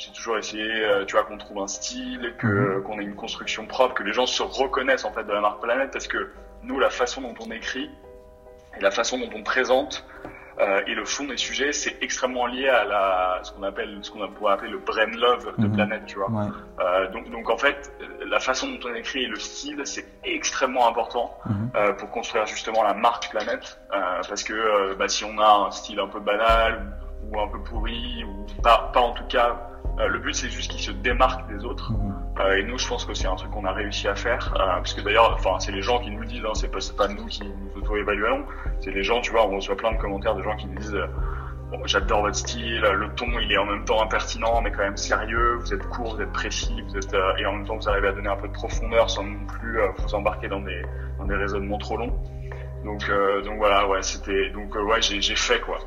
j'ai toujours essayé, euh, tu vois, qu'on trouve un style, que Mhm. qu'on ait une construction propre, que les gens se reconnaissent en fait de la marque Planète, parce que nous, la façon dont on écrit et la façon dont on présente euh, et le fond des sujets, c'est extrêmement lié à la ce qu'on appelle, ce qu'on pourrait appeler le brain love de Mhm. Planète, tu vois. Ouais. Euh, donc, donc en fait, euh, la façon dont on écrit et le style, c'est extrêmement important euh, pour construire justement la marque Planète, euh, parce que euh, bah, si on a un style un peu banal ou un peu pourri ou pas, pas en tout cas, euh, le but c'est juste qu'il se démarque des autres. Mhm. Euh, et nous, je pense que c'est un truc qu'on a réussi à faire, euh, parce que d'ailleurs, enfin, c'est les gens qui nous le disent, hein, c'est pas, nous qui nous auto-évaluons, c'est les gens, tu vois, on reçoit plein de commentaires de gens qui nous disent, euh, bon, j'adore votre style, le ton, il est en même temps impertinent, mais quand même sérieux, vous êtes court, vous êtes précis, vous êtes, et en même temps, vous arrivez à donner un peu de profondeur sans non plus vous embarquer dans des, dans des raisonnements trop longs. Donc, donc voilà, ouais, c'était, donc ouais, j'ai fait quoi.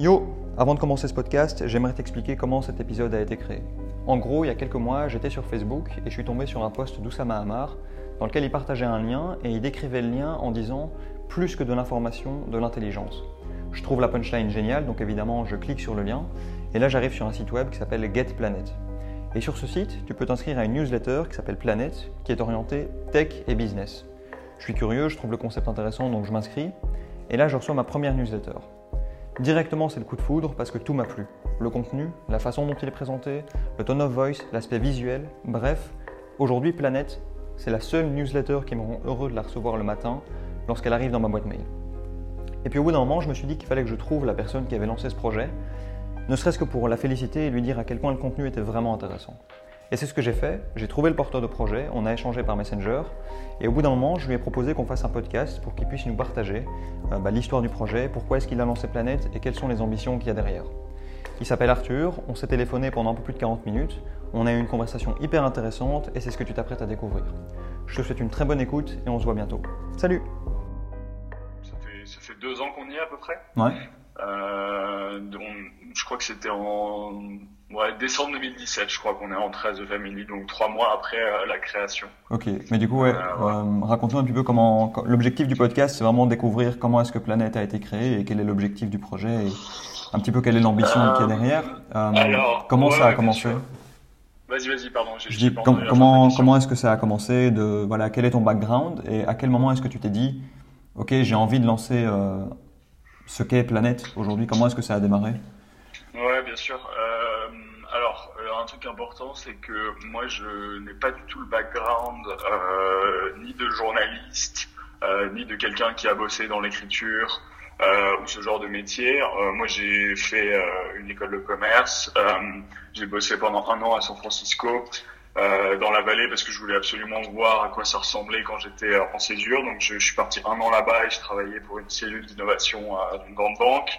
Yo, avant de commencer ce podcast, j'aimerais t'expliquer comment cet épisode a été créé. En gros, il y a quelques mois, j'étais sur Facebook et je suis tombé sur un post d'Oussama Hamar dans lequel il partageait un lien et il décrivait le lien en disant plus que de l'information, de l'intelligence. Je trouve la punchline géniale, donc évidemment je clique sur le lien et là j'arrive sur un site web qui s'appelle Get Planet. Et sur ce site, tu peux t'inscrire à une newsletter qui s'appelle Planet qui est orientée tech et business. Je suis curieux, je trouve le concept intéressant donc je m'inscris et là je reçois ma première newsletter. Directement, c'est le coup de foudre parce que tout m'a plu. Le contenu, la façon dont il est présenté, le tone of voice, l'aspect visuel, bref, aujourd'hui Planète, c'est la seule newsletter qui me rend heureux de la recevoir le matin lorsqu'elle arrive dans ma boîte mail. Et puis au bout d'un moment, je me suis dit qu'il fallait que je trouve la personne qui avait lancé ce projet, ne serait-ce que pour la féliciter et lui dire à quel point le contenu était vraiment intéressant. Et c'est ce que j'ai fait, j'ai trouvé le porteur de projet, on a échangé par Messenger, et au bout d'un moment, je lui ai proposé qu'on fasse un podcast pour qu'il puisse nous partager euh, bah, l'histoire du projet, pourquoi est-ce qu'il a lancé Planète et quelles sont les ambitions qu'il y a derrière. Il s'appelle Arthur, on s'est téléphoné pendant un peu plus de 40 minutes, on a eu une conversation hyper intéressante et c'est ce que tu t'apprêtes à découvrir. Je te souhaite une très bonne écoute et on se voit bientôt. Salut Ça fait, ça fait deux ans qu'on y est à peu près? Ouais. Euh, je crois que c'était en ouais, décembre 2017, je crois qu'on est rentré à The Family, donc trois mois après euh, la création. Ok, mais du coup, ouais, Euh, ouais. euh, raconte-nous un petit peu comment. L'objectif du podcast, c'est vraiment découvrir comment est-ce que Planète a été créé et quel est l'objectif du projet et un petit peu quelle est l'ambition y a derrière. Alors, comment ouais, ça a commencé. Vas-y, vas-y, pardon. j'ai- Je dis com- comment comment est-ce que ça a commencé de voilà quel est ton background et à quel moment est-ce que tu t'es dit ok j'ai envie de lancer ce qu'est Planète aujourd'hui comment est-ce que ça a démarré? Ouais, bien sûr. Euh, alors, euh, un truc important, c'est que moi, je n'ai pas du tout le background euh, ni de journaliste, euh, ni de quelqu'un qui a bossé dans l'écriture euh, ou ce genre de métier. Euh, moi, j'ai fait une école de commerce. J'ai bossé pendant un an à San Francisco. Euh, dans la vallée parce que je voulais absolument voir à quoi ça ressemblait quand j'étais euh, en césure. Donc je, suis parti un an là-bas et je travaillais pour une cellule d'innovation euh, d'une grande banque.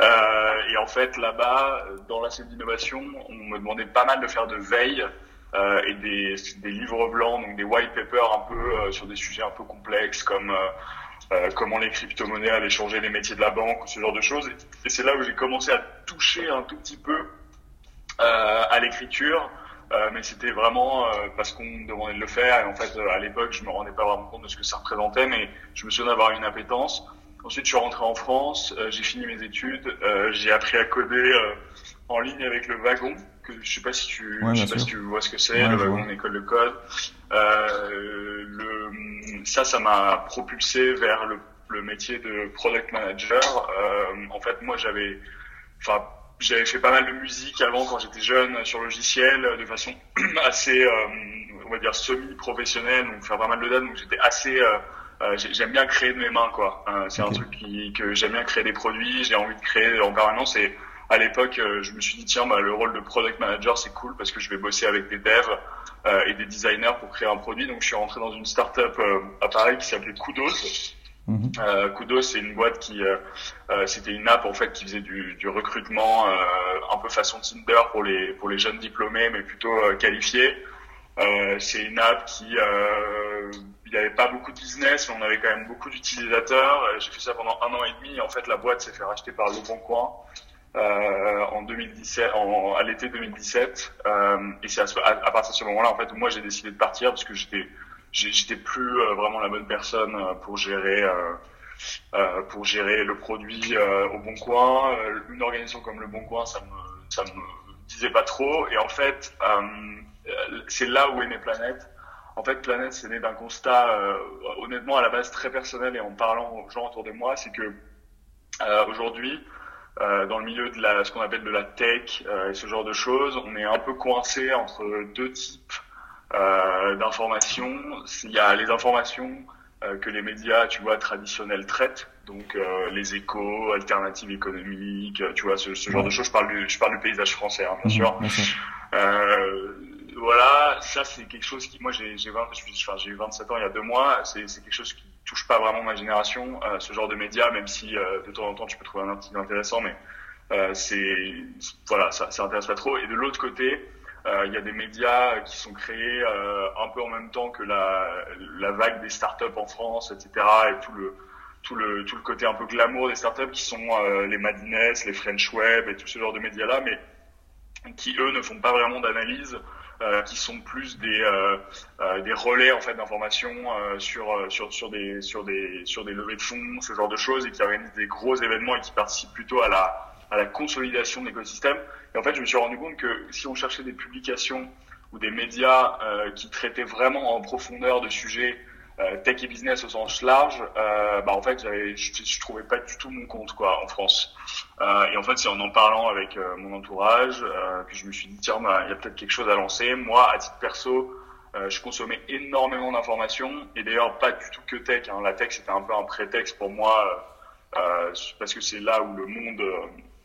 Et en fait, là-bas, dans la cellule d'innovation, on me demandait pas mal de faire de veille euh, et des, des livres blancs, donc des white papers un peu euh, sur des sujets un peu complexes comme euh, comment les crypto-monnaies allaient changer les métiers de la banque ce genre de choses. Et, c'est là où j'ai commencé à toucher un tout petit peu à l'écriture. Euh, mais c'était vraiment euh, parce qu'on me demandait de le faire et en fait euh, à l'époque je me rendais pas vraiment compte de ce que ça représentait mais je me souviens d'avoir une appétence Ensuite, je suis rentré en France, euh, j'ai fini mes études, euh, j'ai appris à coder euh, en ligne avec le wagon, que je sais pas si tu, Ouais, je sais pas si tu vois ce que c'est, Ouais, le wagon vois. en école de code. Euh, le, ça, ça m'a propulsé vers le, le métier de product manager. Euh, en fait, moi, j'avais, enfin, j'avais fait pas mal de musique avant quand j'étais jeune sur logiciel, de façon assez, euh, on va dire semi-professionnelle, donc faire pas mal de dates, donc j'étais assez euh, euh, j'ai- j'aime bien créer de mes mains quoi. Euh, c'est un truc qui, que j'aime bien créer des produits, j'ai envie de créer en permanence et à l'époque euh, je me suis dit tiens bah, le rôle de product manager c'est cool parce que je vais bosser avec des devs euh, et des designers pour créer un produit donc je suis rentré dans une startup euh, à Paris qui s'appelait Kudos. Mhm. Euh, Kudos c'est une boîte qui euh, euh, c'était une app en fait qui faisait du, du recrutement euh, un peu façon Tinder pour les pour les jeunes diplômés mais plutôt euh, qualifiés. Euh, c'est une app qui il n'y avait pas beaucoup de business, mais on avait quand même beaucoup d'utilisateurs. J'ai fait ça pendant un an et demi. En fait, la boîte s'est fait racheter par Le Bon Coin en 2017, en, à l'été 2017. Euh, et c'est à, à, partir de ce moment-là, en fait, où moi j'ai décidé de partir parce que j'étais j'étais plus euh, vraiment la bonne personne euh, pour gérer euh, euh, pour gérer le produit euh, au Bon Coin. Euh, une organisation comme Le Bon Coin, ça me ça me disais pas trop. Et en fait, c'est là où est née Planète. En fait, Planète, c'est né d'un constat, honnêtement, à la base très personnel et en parlant aux gens autour de moi, c'est que aujourd'hui, dans le milieu de la, ce qu'on appelle de la tech et ce genre de choses, on est un peu coincé entre deux types d'informations. Il y a les informations euh, que les médias, tu vois, traditionnels traitent. Donc euh, les échos, alternatives économiques, tu vois, ce, genre de choses. Je parle du, je parle du paysage français, hein, bien mhm, sûr. Euh, voilà, ça c'est quelque chose qui, moi j'ai j'ai j'ai eu 27 ans il y a deux mois, c'est quelque chose qui touche pas vraiment ma génération, euh, ce genre de médias, même si de temps en temps tu peux trouver un article intéressant, mais c'est voilà, ça, ça intéresse pas trop. Et de l'autre côté, euh, il y a des médias qui sont créés euh, un peu en même temps que la, la vague des startups en France, etc. Et tout le tout le tout le côté un peu glamour des startups qui sont euh, les Madines, les French Web et tout ce genre de médias là, mais qui eux ne font pas vraiment d'analyse. Euh, qui sont plus des euh, des relais en fait d'informations sur sur sur des sur des sur des levées de fonds, ce genre de choses, et qui organisent des gros événements et qui participent plutôt à la à la consolidation de l'écosystème. Et en fait, je me suis rendu compte que si on cherchait des publications ou des médias euh, qui traitaient vraiment en profondeur de sujets euh, tech et business au sens large, euh, bah en fait, je, je trouvais pas du tout mon compte quoi en France. Et en fait, c'est en en parlant avec mon entourage que je me suis dit tiens, bah, il y a peut-être quelque chose à lancer. Moi, à titre perso, je consommais énormément d'informations et d'ailleurs pas du tout que tech. Hein. La tech, c'était un peu un prétexte pour moi parce que c'est là où le monde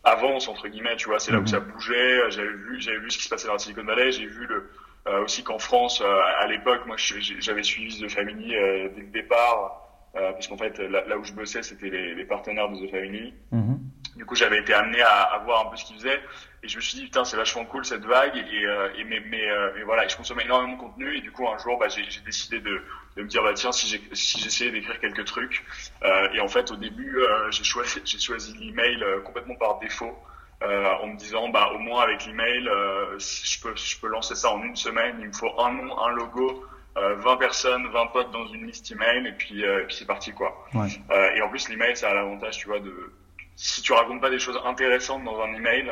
avance entre guillemets tu vois c'est là où mhm. ça bougeait j'avais vu j'avais vu ce qui se passait dans la Silicon Valley j'ai vu le euh, aussi qu'en France euh, à l'époque moi j'avais suivi The Family euh, dès le départ parce qu'en fait là, où je bossais c'était les, les, partenaires de The Family mhm. Du coup j'avais été amené à, à, voir un peu ce qu'ils faisaient. Et je me suis dit putain c'est vachement cool cette vague. Et, et mais, mais, mais, voilà je consommais énormément de contenu. Et du coup un jour bah, j'ai décidé de de me dire bah tiens si j'essayais si d'écrire quelques trucs. Euh, et en fait au début euh, j'ai choisi j'ai choisi l'email euh, complètement par défaut euh, en me disant bah au moins avec l'email euh, je peux je peux lancer ça en une semaine. Il me faut un nom un logo 20 personnes 20 potes dans une liste email. Et puis et puis c'est parti quoi. Ouais. et en plus l'email ça a l'avantage tu vois de si tu racontes pas des choses intéressantes dans un email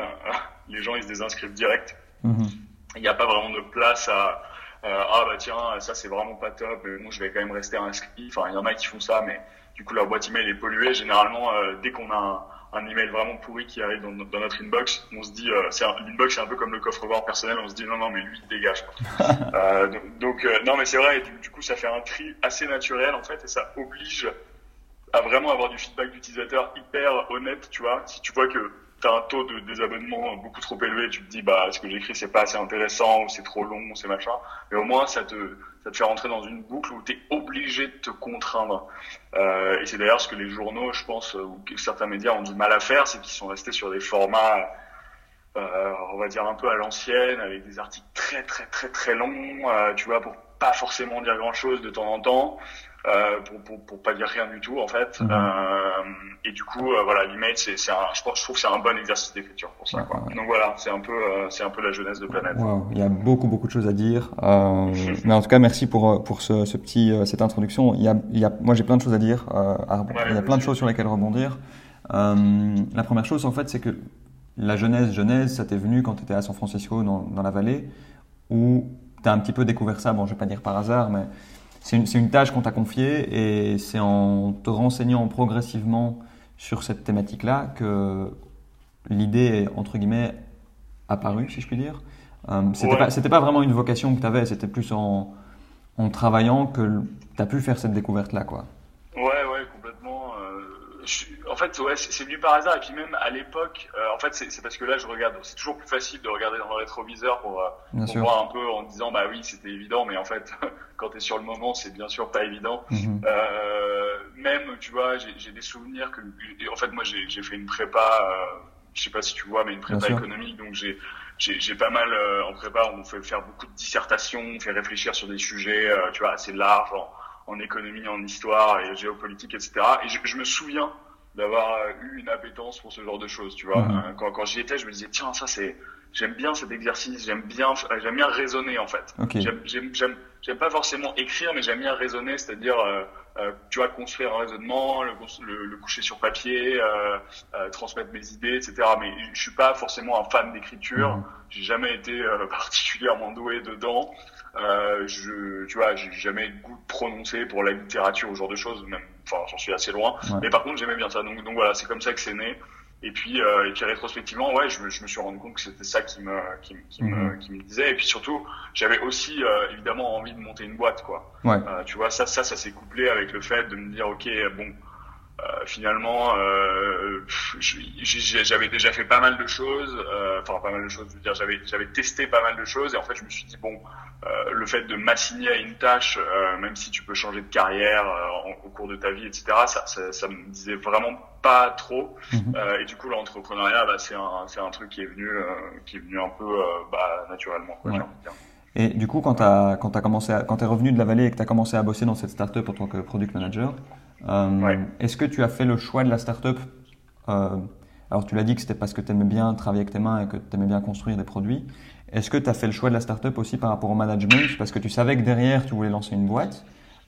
les gens ils se désinscrivent direct. Mm-hmm. il n'y a pas vraiment de place à euh, ah bah tiens ça c'est vraiment pas top mais bon je vais quand même rester inscrit. Enfin il y en a qui font ça mais du coup leur boîte email est polluée. Généralement euh, dès qu'on a un, un, email vraiment pourri qui arrive dans, dans notre inbox on se dit euh, l'inbox c'est un peu comme le coffre-fort personnel on se dit non non mais lui il dégage euh, donc, euh, non mais c'est vrai du, du, coup ça fait un tri assez naturel en fait et ça oblige à vraiment avoir du feedback d'utilisateur hyper honnête tu vois si tu vois que tu as un taux de désabonnement beaucoup trop élevé, tu te dis bah ce que j'écris c'est pas assez intéressant ou c'est trop long ou c'est machin, mais au moins ça te ça te fait rentrer dans une boucle où tu es obligé de te contraindre. Euh, et c'est d'ailleurs ce que les journaux, je pense, ou certains médias ont du mal à faire, c'est qu'ils sont restés sur des formats euh, on va dire un peu à l'ancienne, avec des articles très très très très longs, euh, tu vois, pour pas forcément dire grand chose de temps en temps. Euh, pour, pour, pour, pas dire rien du tout en fait. Mhm. Euh, et du coup, euh, voilà, l'email, c'est, c'est un, je, je trouve que c'est un bon exercice d'écriture pour ça. Quoi. Donc voilà, c'est un peu, euh, c'est un peu la jeunesse de Planète. Wow, il y a beaucoup beaucoup de choses à dire. Mais en tout cas, merci pour pour ce, ce petit cette introduction. Il y a, il y a, moi j'ai plein de choses à dire. À, il y a plein de choses sur lesquelles rebondir. la première chose en fait, c'est que la jeunesse, jeunesse, ça t'est venu quand tu étais à San Francisco dans, dans la vallée, où tu as un petit peu découvert ça. Bon, je vais pas dire par hasard, mais c'est une, une, tâche qu'on t'a confiée et c'est en te renseignant progressivement sur cette thématique-là que l'idée est, entre guillemets, apparue, si je puis dire. Euh, c'était, pas, vraiment une vocation que tu avais, c'était plus en, en travaillant que tu as pu faire cette découverte-là, quoi. En fait, ouais, c'est venu par hasard. Et puis même à l'époque, euh, en fait, c'est parce que là, je regarde. C'est toujours plus facile de regarder dans le rétroviseur pour, euh, pour voir un peu en disant, bah oui, c'était évident. Mais en fait, quand tu es sur le moment, c'est bien sûr pas évident. Mhm. euh, même, tu vois, j'ai des souvenirs que, en fait, moi, j'ai fait une prépa. Euh, je sais pas si tu vois, mais une prépa économique. Donc j'ai j'ai pas mal euh, en prépa. On fait faire beaucoup de dissertations, on fait réfléchir sur des sujets, tu vois, assez larges en, économie, en histoire et géopolitique, etc. Et je, je me souviens d'avoir eu une appétence pour ce genre de choses, tu vois. Mhm. Quand, quand j'y étais, je me disais, tiens, ça c'est, j'aime bien cet exercice, j'aime bien, j'aime bien raisonner en fait. J'aime, j'aime, j'aime pas forcément écrire, mais j'aime bien raisonner, c'est-à-dire euh, euh, tu vois, construire un raisonnement, le, le, coucher sur papier, euh, euh, transmettre mes idées, etc. Mais je suis pas forcément un fan d'écriture. Mmh. J'ai jamais été particulièrement doué dedans. Je, tu vois, j'ai jamais eu de goût prononcé pour la littérature ou ce genre de choses. Même, enfin, j'en suis assez loin. Mais par contre, j'aimais bien ça. Donc, donc voilà, c'est comme ça que c'est né. Et puis, euh, et puis rétrospectivement, ouais, je me, je me, suis rendu compte que c'était ça qui me, qui, qui me, qui me disait. Et puis surtout, j'avais aussi euh, évidemment envie de monter une boîte, quoi. Ouais. Euh, tu vois, ça, ça, ça s'est couplé avec le fait de me dire, ok, bon, euh, finalement, euh, j'avais déjà fait pas mal de choses, euh, enfin pas mal de choses, je veux dire, j'avais j'avais testé pas mal de choses et en fait je me suis dit bon, le fait de m'assigner à une tâche, même si tu peux changer de carrière au cours de ta vie, etc., ça, ça, ça me disait vraiment pas trop. Mhm. et du coup l'entrepreneuriat, bah, c'est un c'est un truc qui est venu qui est venu un peu bah, naturellement. Quoi, Et du coup, quand tu as, quand as commencé, à, quand t'es revenu de la vallée et que tu as commencé à bosser dans cette startup en tant que product manager, euh, est-ce que tu as fait le choix de la startup euh, Alors, tu l'as dit que c'était parce que tu aimais bien travailler avec tes mains et que tu aimais bien construire des produits. Est-ce que tu as fait le choix de la startup aussi par rapport au management? Parce que tu savais que derrière, tu voulais lancer une boîte.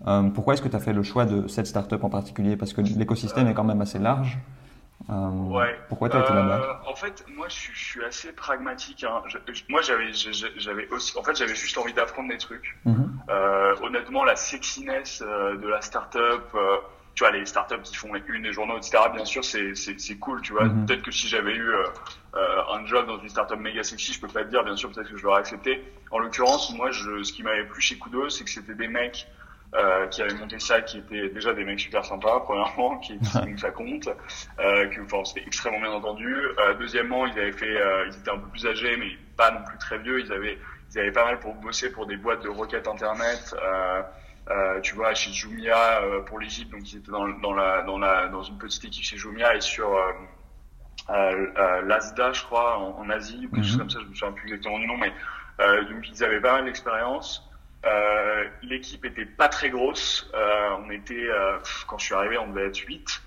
Euh, pourquoi est-ce que tu as fait le choix de cette startup en particulier? Parce que l'écosystème est quand même assez large. Euh, ouais. Pourquoi tu as été là-bas? En fait, moi, je suis, je suis assez pragmatique. Hein. moi, j'avais, j'avais aussi, en fait, j'avais juste envie d'apprendre des trucs. Mhm. euh, honnêtement, la sexiness de la startup, tu vois, les startups qui font une des journaux, etc. Bien sûr, c'est c'est cool, tu vois. Mhm. Peut-être que si j'avais eu euh, euh, un job dans une startup méga sexy, je peux pas te dire, bien sûr, peut-être que je l'aurais accepté. En l'occurrence, moi, je, ce qui m'avait plu chez Kudo, c'est que c'était des mecs euh, qui avaient monté ça, qui étaient déjà des mecs super sympas, premièrement, qui, donc ça compte, euh, que enfin, c'était extrêmement bien entendu. Euh, deuxièmement, ils avaient fait, euh, ils étaient un peu plus âgés, mais pas non plus très vieux. Ils avaient, ils avaient pas mal pour bosser pour des boîtes de requêtes internet. Euh, euh, tu vois, chez Jumia euh, pour l'Égypte, donc ils étaient dans, dans, la, dans, la, dans une petite équipe chez Jumia et sur euh, euh l'ASDA, je crois, en, Asie, ou quelque chose mhm. comme ça, je me souviens plus exactement du nom, mais donc ils avaient pas mal d'expérience. L'équipe était pas très grosse, on était, quand je suis arrivé, on devait être 8.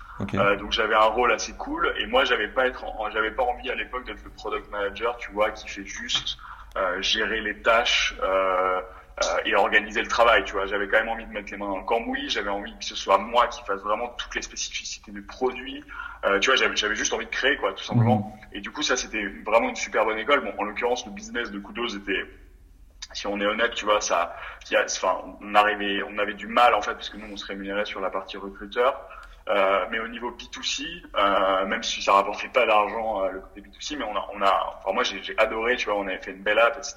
donc j'avais un rôle assez cool et moi j'avais pas être j'avais pas envie à l'époque d'être le product manager tu vois qui fait juste gérer les tâches euh, euh, et organiser le travail. Tu vois, j'avais quand même envie de mettre les mains dans le cambouis. J'avais envie que ce soit moi qui fasse vraiment toutes les spécificités du produit. Euh, tu vois, j'avais juste envie de créer, quoi, tout simplement. Mhm. Et du coup, ça, c'était vraiment une super bonne école. Bon, en l'occurrence, le business de Kudos était si on est honnête, tu vois, ça, enfin, on arrivait, on avait du mal en fait, parce que nous, on se rémunérait sur la partie recruteur. Euh, mais au niveau B2C, euh, même si ça rapportait pas d'argent euh, le côté B2C, mais on a, on a, enfin moi j'ai adoré, tu vois, on avait fait une belle app, etc.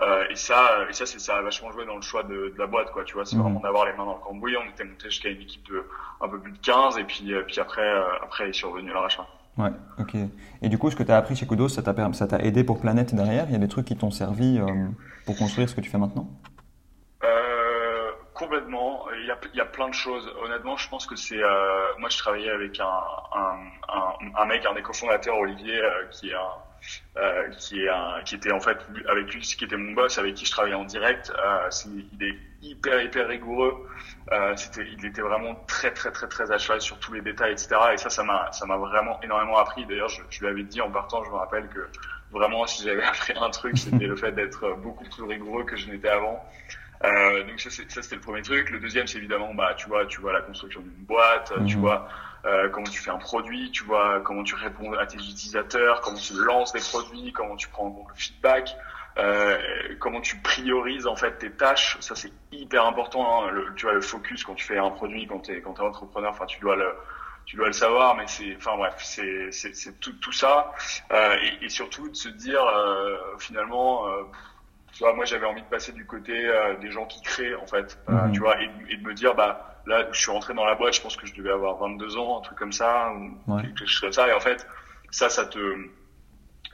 Euh, et ça, et ça, c'est ça a vachement joué dans le choix de, de la boîte, quoi. Tu vois, c'est mhm. vraiment d'avoir les mains dans le cambouis. On était monté jusqu'à une équipe de un peu plus de 15, et puis, puis après, après est survenu le rachat. Ouais, ok. Et du coup, ce que tu as appris chez Kudos, ça t'a ça t'a aidé pour Planète derrière? Il y a des trucs qui t'ont servi pour construire ce que tu fais maintenant? Complètement. Il y, a, il y a plein de choses. Honnêtement, je pense que c'est. Euh, moi, je travaillais avec un, un, un, un mec, un des cofondateurs, Olivier, euh, qui est un, euh, qui est un, qui était en fait avec lui, qui était mon boss, avec qui je travaillais en direct. Euh, il est hyper hyper rigoureux. Euh, il était vraiment très très très très à cheval sur tous les détails, etc. Et ça, ça m'a ça m'a vraiment énormément appris. D'ailleurs, je, je lui avais dit en partant, je me rappelle que vraiment, si j'avais appris un truc, c'était le fait d'être beaucoup plus rigoureux que je n'étais avant. Euh, donc ça, ça c'était le premier truc. Le deuxième, c'est évidemment, bah, tu vois, tu vois la construction d'une boîte, tu mhm. vois euh, comment tu fais un produit, tu vois comment tu réponds à tes utilisateurs, comment tu lances des produits, comment tu prends en compte le feedback, euh, comment tu priorises en fait tes tâches. Ça, c'est hyper important. Hein. Le, tu vois le focus quand tu fais un produit, quand t'es quand t'es entrepreneur, enfin, tu dois le tu dois le savoir, mais c'est, enfin bref, c'est c'est tout tout ça, euh, et, et, surtout de se dire euh, finalement euh, tu vois, moi j'avais envie de passer du côté euh, des gens qui créent en fait, euh, mhm. tu vois, et, et, de me dire bah là je suis rentré dans la boîte, je pense que je devais avoir 22 ans, un truc comme ça, ou quelque chose comme ça, et en fait ça, ça te,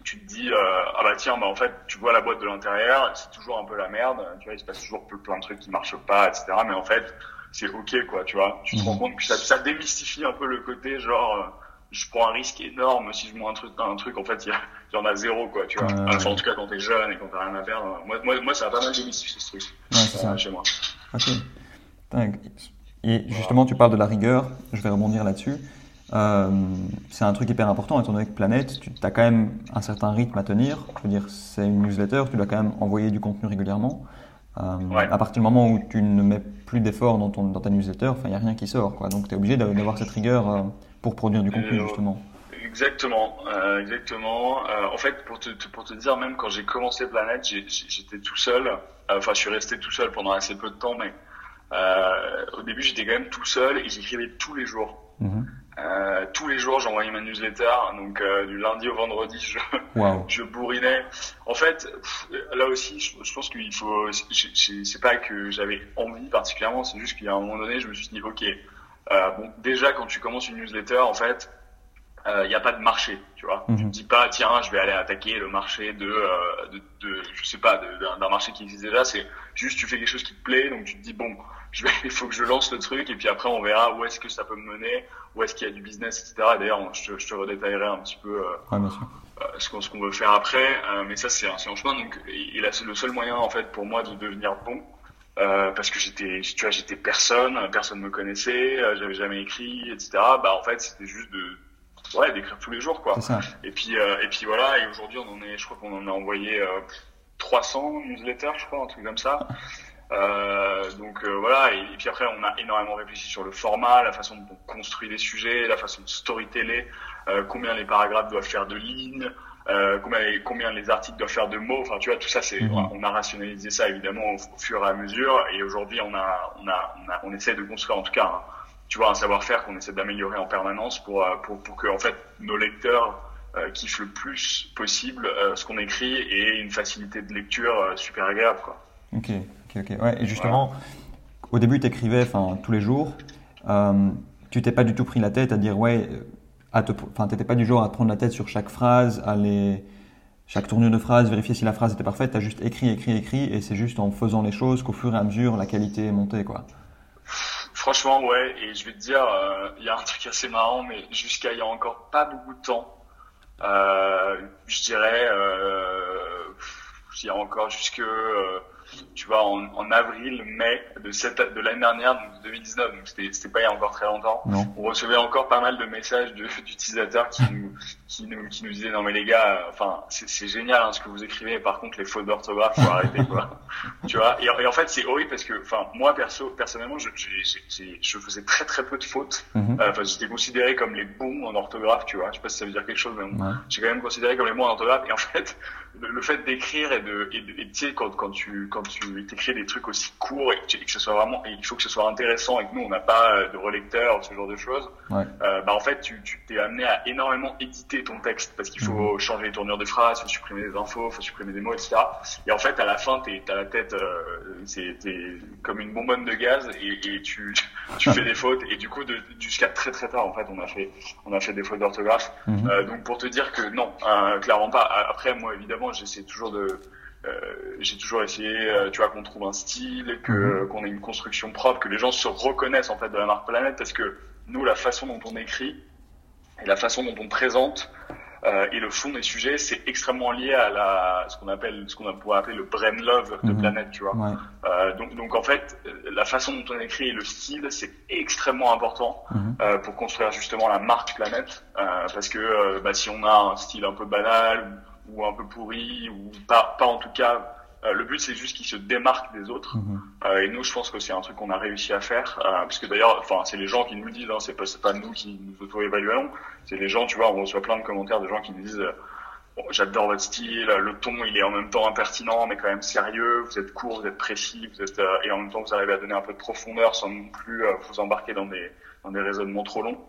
tu te dis euh, ah bah tiens bah en fait tu vois la boîte de l'intérieur, c'est toujours un peu la merde, tu vois, il se passe toujours plein de trucs qui marchent pas, etc. Mais en fait c'est ok quoi, tu vois, tu te rends mhm. compte que ça, ça démystifie un peu le côté genre je prends un risque énorme si je mets un truc un truc en fait il y, en a zéro quoi tu vois. Enfin, en tout cas quand t'es jeune et quand t'as rien à perdre moi, moi, moi ça a pas mal démystifié ce truc. Ouais, ça. chez moi. Ok. Et justement tu parles de la rigueur. Je vais rebondir là-dessus. Euh, c'est un truc hyper important étant donné que Planète tu as quand même un certain rythme à tenir. Je veux dire c'est une newsletter tu dois quand même envoyer du contenu régulièrement. À partir du moment où tu ne mets plus d'efforts dans, ton, dans ta newsletter, il n'y a rien qui sort. Quoi. Donc tu es obligé d'avoir cette rigueur pour produire du contenu, justement. Exactement, euh, exactement. Euh, en fait, pour te, pour te dire, même quand j'ai commencé Planète, j'étais tout seul. Euh, enfin, je suis resté tout seul pendant assez peu de temps, mais au début, j'étais quand même tout seul et j'écrivais tous les jours. Mhm. Euh, tous les jours, j'envoyais ma newsletter. Donc du lundi au vendredi, je, je bourrinais. En fait, là aussi, je, je pense qu'il faut. C'est pas que j'avais envie particulièrement, c'est juste qu'il y a un moment donné, je me suis dit, ok. bon, déjà, quand tu commences une newsletter, en fait il euh, n'y a pas de marché, tu vois. Mhm. Tu ne dis pas, tiens, je vais aller attaquer le marché de, euh, de, de je sais pas, d'un marché qui existe déjà. C'est juste, tu fais quelque chose qui te plaît, donc tu te dis, bon, je vais, il faut que je lance le truc, et puis après, on verra où est-ce que ça peut me mener, où est-ce qu'il y a du business, etc. D'ailleurs, je, je, te redétaillerai un petit peu euh, euh ce qu'on ce qu'on veut faire après, mais ça, c'est un, un chemin. Donc, et, là, c'est le seul moyen, en fait, pour moi de devenir bon. Euh, parce que j'étais, tu vois, j'étais personne, personne me connaissait, j'avais jamais écrit, etc. Bah en fait, c'était juste de, ouais, d'écrire tous les jours, quoi. Et puis, euh, et puis voilà, et aujourd'hui, on en est, je crois qu'on en a envoyé euh, 300 newsletters, je crois, un truc comme ça. Euh, donc euh, voilà, et, puis après, on a énormément réfléchi sur le format, la façon dont on construit les sujets, la façon de storyteller, euh, combien les paragraphes doivent faire de lignes. Euh, combien, les, combien les articles doivent faire de mots, enfin tu vois tout ça c'est mhm. on a rationalisé ça évidemment au, fur et à mesure et aujourd'hui on a, on a on a on essaie de construire en tout cas tu vois, un savoir-faire qu'on essaie d'améliorer en permanence pour, euh, pour, pour que en fait, nos lecteurs euh, kiffent le plus possible euh, ce qu'on écrit et une facilité de lecture super agréable. Quoi. Ok, ok, ok. Ouais, et justement, au début, tu écrivais tous les jours. Tu t'es pas du tout pris la tête à dire, ouais, enfin, tu n'étais pas du genre à prendre la tête sur chaque phrase, à les, chaque tournure de phrase, vérifier si la phrase était parfaite. Tu as juste écrit, écrit, écrit, et c'est juste en faisant les choses qu'au fur et à mesure, la qualité est montée. quoi. Franchement, ouais, et je vais te dire, euh, il y a un truc assez marrant, mais jusqu'à il y a encore pas beaucoup de temps, euh, je dirais, euh, il y a encore jusque tu vois, en, en, avril, mai de cette de l'année dernière, donc 2019, donc c'était c'était pas il y a encore très longtemps. On recevait encore pas mal de messages d'utilisateurs qui nous qui nous qui nous disaient non mais les gars, enfin c'est génial hein, ce que vous écrivez, par contre les fautes d'orthographe faut arrêter quoi. tu vois. Et, et, en fait c'est horrible parce que enfin moi perso personnellement je je, je faisais très très peu de fautes. Euh, enfin j'étais considéré comme les bons en orthographe, tu vois. Je sais pas si ça veut dire quelque chose, mais j'ai quand même considéré comme les bons en orthographe. Et en fait le, fait d'écrire et de et, et tu sais quand quand tu quand tu écris des trucs aussi courts et que, ce soit vraiment, et il faut que ce soit intéressant et que nous on n'a pas euh, de relecteur, ce genre de choses, ouais. euh, bah en fait tu t'es amené à énormément éditer ton texte parce qu'il faut mhm. changer les tournures de phrases, faut supprimer des infos, faut supprimer des mots, etc. Et en fait à la fin t'es t'as la tête, euh, c'est comme une bonbonne de gaz et, et tu tu fais des fautes et du coup jusqu'à très très tard en fait on a fait on a fait des fautes d'orthographe. Mhm. Euh, donc pour te dire que non, euh, clairement pas. Après moi évidemment j'essaie toujours de euh, j'ai toujours essayé, euh, tu vois, qu'on trouve un style, que mhm. qu'on ait une construction propre, que les gens se reconnaissent en fait de la marque Planète, parce que nous, la façon dont on écrit et la façon dont on présente euh, et le fond des sujets, c'est extrêmement lié à la ce qu'on appelle, ce qu'on pourrait appeler le brain love de mhm. Planète, tu vois. Ouais. Euh, donc, donc en fait, la façon dont on écrit et le style, c'est extrêmement important euh, pour construire justement la marque Planète, parce que bah, si on a un style un peu banal ou un peu pourri ou pas, pas en tout cas. Euh, le but c'est juste qu'ils se démarquent des autres. Mhm. Euh, et nous, je pense que c'est un truc qu'on a réussi à faire, euh, parce que d'ailleurs, enfin, c'est les gens qui nous le disent. Hein, c'est pas, pas nous qui nous auto-évaluons. C'est les gens, tu vois, on reçoit plein de commentaires de gens qui nous disent. Bon, j'adore votre style, le ton il est en même temps impertinent mais quand même sérieux, vous êtes court, vous êtes précis, vous êtes et en même temps vous arrivez à donner un peu de profondeur sans non plus vous embarquer dans des dans des raisonnements trop longs.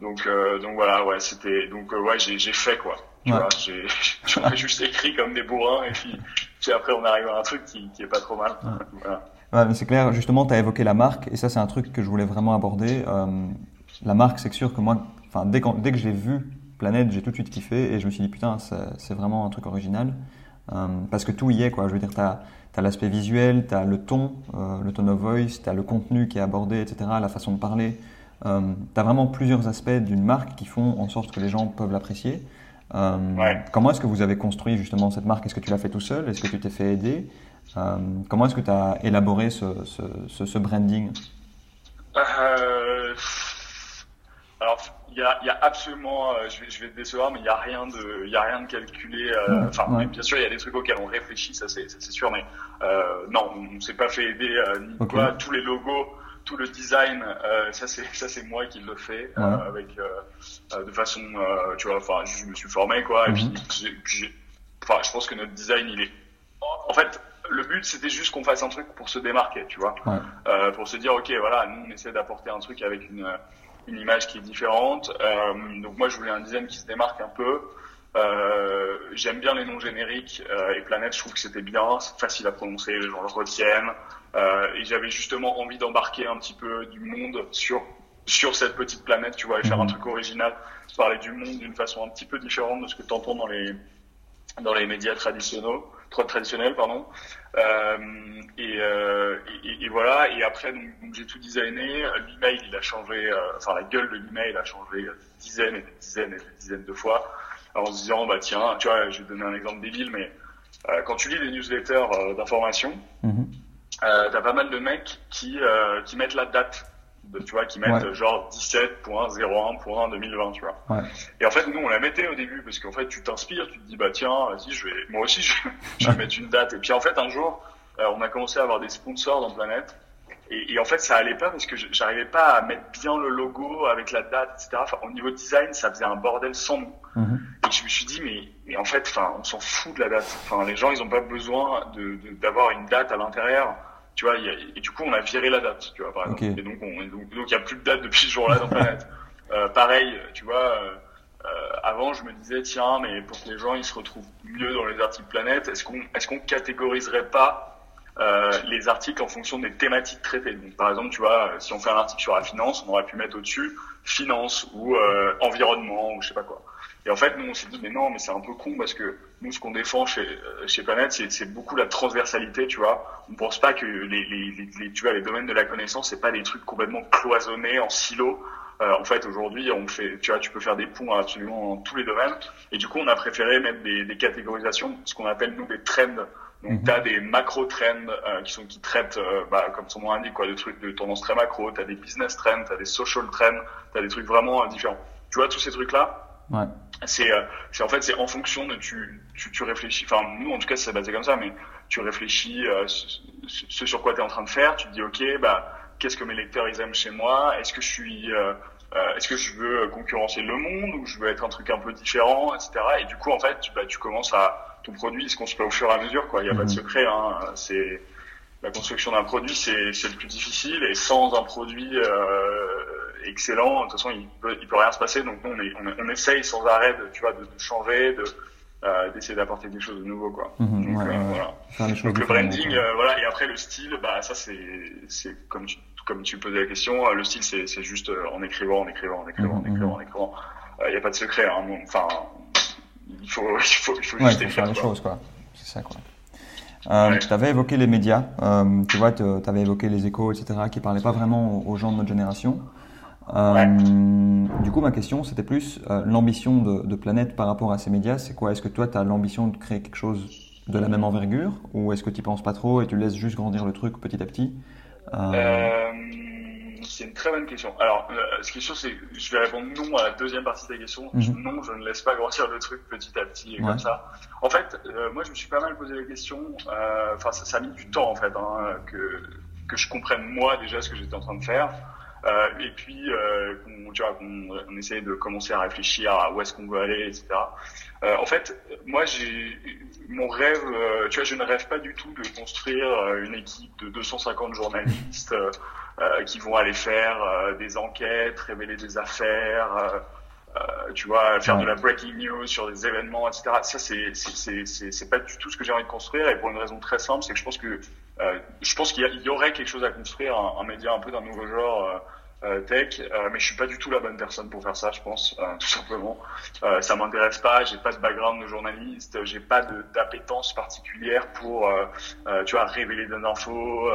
Donc donc voilà, ouais, c'était donc ouais, j'ai fait quoi. Tu vois, j'ai juste écrit comme des bourrins et puis, puis, après on arrive à un truc qui, qui est pas trop mal. Voilà. Ouais, mais c'est clair, justement, tu as évoqué la marque et ça c'est un truc que je voulais vraiment aborder. Euh, la marque, c'est sûr que moi, enfin, dès, dès que j'ai vu Planète, j'ai tout de suite kiffé et je me suis dit putain, c'est vraiment un truc original. Euh, parce que tout y est, quoi. Je veux dire, tu as, as l'aspect visuel, tu as le ton, euh, le tone of voice, tu as le contenu qui est abordé, etc., la façon de parler. Euh, tu as vraiment plusieurs aspects d'une marque qui font en sorte que les gens peuvent l'apprécier. Euh, comment est-ce que vous avez construit justement cette marque? Est-ce que tu l'as fait tout seul? Est-ce que tu t'es fait aider? Euh, Comment est-ce que tu as élaboré ce, ce, ce, ce branding? Euh, Alors, il y a, y a, absolument, je, vais, je vais te décevoir, mais il y a rien de, y a rien de calculé. Enfin, bien sûr, il y a des trucs auxquels on réfléchit, ça c'est, sûr, mais non, on s'est pas fait aider ni quoi. Tous les logos, tout le design, ça c'est, ça c'est moi qui le fais avec, de façon, tu vois, enfin, je me suis formé quoi, et puis, mhm. enfin, je pense que notre design, il est, en fait, le but c'était juste qu'on fasse un truc pour se démarquer, tu vois, euh, pour se dire ok voilà, nous on essaie d'apporter un truc avec une, une image qui est différente. Euh, donc moi je voulais un design qui se démarque un peu. Euh, J'aime bien les noms génériques euh, et Planète, je trouve que c'était bien, c'est facile à prononcer, les gens le retiennent. Euh, et j'avais justement envie d'embarquer un petit peu du monde sur sur cette petite planète, tu vois, et faire un mhm. truc original, parler du monde d'une façon un petit peu différente de ce que tu entends dans les dans les médias traditionnels traditionnel, pardon. Euh, et, euh, et, et, voilà. Et après, donc, donc j'ai tout designé. L'email, il a changé. Euh, enfin, la gueule de l'email a changé des dizaines et des dizaines et des dizaines de fois. Alors, en se disant, bah tiens, tu vois, je vais donner un exemple débile, mais euh, quand tu lis des newsletters euh, d'information, mm-hmm. t'as pas mal de mecs qui qui mettent la date tu vois, qui mettent genre 17.01.2020, tu vois. Ouais. Et en fait, nous, on la mettait au début parce qu'en fait, tu t'inspires, tu te dis, bah tiens, vas-y, je vais, moi aussi, je, vais mettre une date. Et puis en fait, un jour, euh, on a commencé à avoir des sponsors dans Planète. Et, et en fait, ça allait pas parce que j'arrivais pas à mettre bien le logo avec la date, etc. Enfin, au niveau design, ça faisait un bordel sans nom. Mm-hmm. Et je me suis dit, mais, mais en fait, enfin, on s'en fout de la date. Enfin, les gens, ils ont pas besoin de, d'avoir une date à l'intérieur tu vois, et du coup, on a viré la date, tu vois, par exemple. Et donc, on, donc, il n'y a plus de date depuis ce jour-là dans Planète. euh, pareil, tu vois, euh, euh, avant, je me disais, tiens, mais pour que les gens, ils se retrouvent mieux dans les articles Planète, est-ce qu'on, est-ce qu'on catégoriserait pas euh, les articles en fonction des thématiques traitées. Donc, par exemple, tu vois, si on fait un article sur la finance, on aurait pu mettre au-dessus finance ou euh, environnement ou je sais pas quoi. Et en fait, nous, on s'est dit, mais non, mais c'est un peu con parce que nous, ce qu'on défend chez, euh, chez Planète, c'est beaucoup la transversalité, tu vois. On pense pas que les, les, les, tu vois, les domaines de la connaissance, c'est pas des trucs complètement cloisonnés en silos. Euh, en fait, aujourd'hui, on fait, tu vois, tu peux faire des ponts absolument dans tous les domaines. Et du coup, on a préféré mettre des, des catégorisations, ce qu'on appelle nous des trends. Donc, mhm. tu as des macro trends euh, qui sont qui traitent, euh, bah, comme son nom l'indique, quoi, de trucs de tendance très macro. Tu as des business trends, tu as des social trends, tu as des trucs vraiment différents. Tu vois, tous ces trucs-là, Ouais. C'est, euh, c'est en fait, c'est en fonction de tu, tu, tu réfléchis. Enfin, nous, en tout cas, c'est basé comme ça, mais tu réfléchis euh, ce, sur quoi tu es en train de faire. Tu te dis, ok, bah, qu'est-ce que mes lecteurs ils aiment chez moi? Est-ce que je suis, euh, euh, est-ce que je veux concurrencer le monde ou je veux être un truc un peu différent, etc. Et du coup, en fait, tu, bah, tu commences à ton produit, il se construit au fur et à mesure, quoi. Il n'y a pas de mhm. secret. Hein. C'est la construction d'un produit, c'est, c'est le plus difficile, et sans un produit euh, excellent. De toute façon, il peut, il peut rien se passer. Donc nous, on, on, essaye sans arrêt de, tu vois, de, changer, de euh, d'essayer d'apporter quelque chose de nouveau, quoi. Mhm, donc, euh, voilà. donc le branding, euh, voilà. Et après le style, bah ça c'est c'est comme tu comme tu posais la question, le style c'est c'est juste en écrivant, en écrivant, en écrivant, en mhm, écrivant, en écrivant. Il n'y a pas de secret. Hein. Enfin, il faut il faut il faut juste écrire. Faire les choses, quoi. C'est ça, quoi. Euh, Tu avais évoqué les médias, euh, tu vois, tu avais évoqué les échos, etc., qui parlaient pas vraiment aux gens de notre génération. Euh, du coup, ma question, c'était plus euh, l'ambition de, de, Planète par rapport à ces médias. C'est quoi? Est-ce que toi, tu as l'ambition de créer quelque chose de la même envergure? Ou est-ce que tu penses pas trop et tu laisses juste grandir le truc petit à petit? Euh... C'est une très bonne question. Alors, euh, ce qui est sûr, c'est je vais répondre non à la deuxième partie de ta question. Mhm. Non, je ne laisse pas grandir le truc petit à petit et comme ça. En fait, euh, moi, je me suis pas mal posé la question. Enfin, ça, ça, a mis du temps, en fait, hein, que, que je comprenne moi déjà ce que j'étais en train de faire. Euh, et puis, euh, on, tu vois, on, on, essaye de commencer à réfléchir à où est-ce qu'on veut aller, etc. Euh, en fait, moi, j'ai mon rêve, euh, tu vois, je ne rêve pas du tout de construire euh, une équipe de 250 journalistes euh, qui vont aller faire des enquêtes, révéler des affaires. tu vois, faire de la breaking news sur des événements, etc. Ça, c'est c'est pas du tout ce que j'ai envie de construire, et pour une raison très simple, c'est que je pense que je pense qu'il y, y, aurait quelque chose à construire, un, un média un peu d'un nouveau genre euh, tech, euh, mais je suis pas du tout la bonne personne pour faire ça, je pense, euh, tout simplement. Euh, ça m'intéresse pas, j'ai pas de background de journaliste, j'ai pas d'appétence particulière pour, tu vois, révéler des infos.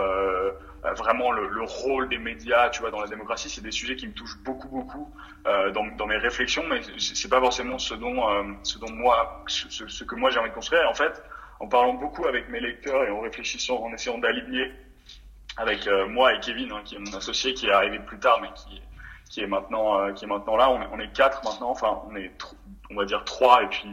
vraiment le, le, rôle des médias, tu vois, dans la démocratie, c'est des sujets qui me touchent beaucoup, beaucoup dans, dans, mes réflexions, mais c'est pas forcément ce dont, ce dont moi, ce, ce que moi j'ai envie de construire. en fait, en parlant beaucoup avec mes lecteurs et en réfléchissant, en essayant d'aligner avec euh, moi et Kevin, hein, qui est mon associé, qui est arrivé plus tard, mais qui, qui est maintenant qui est maintenant là. On, est quatre maintenant. Enfin, on est on va dire trois et puis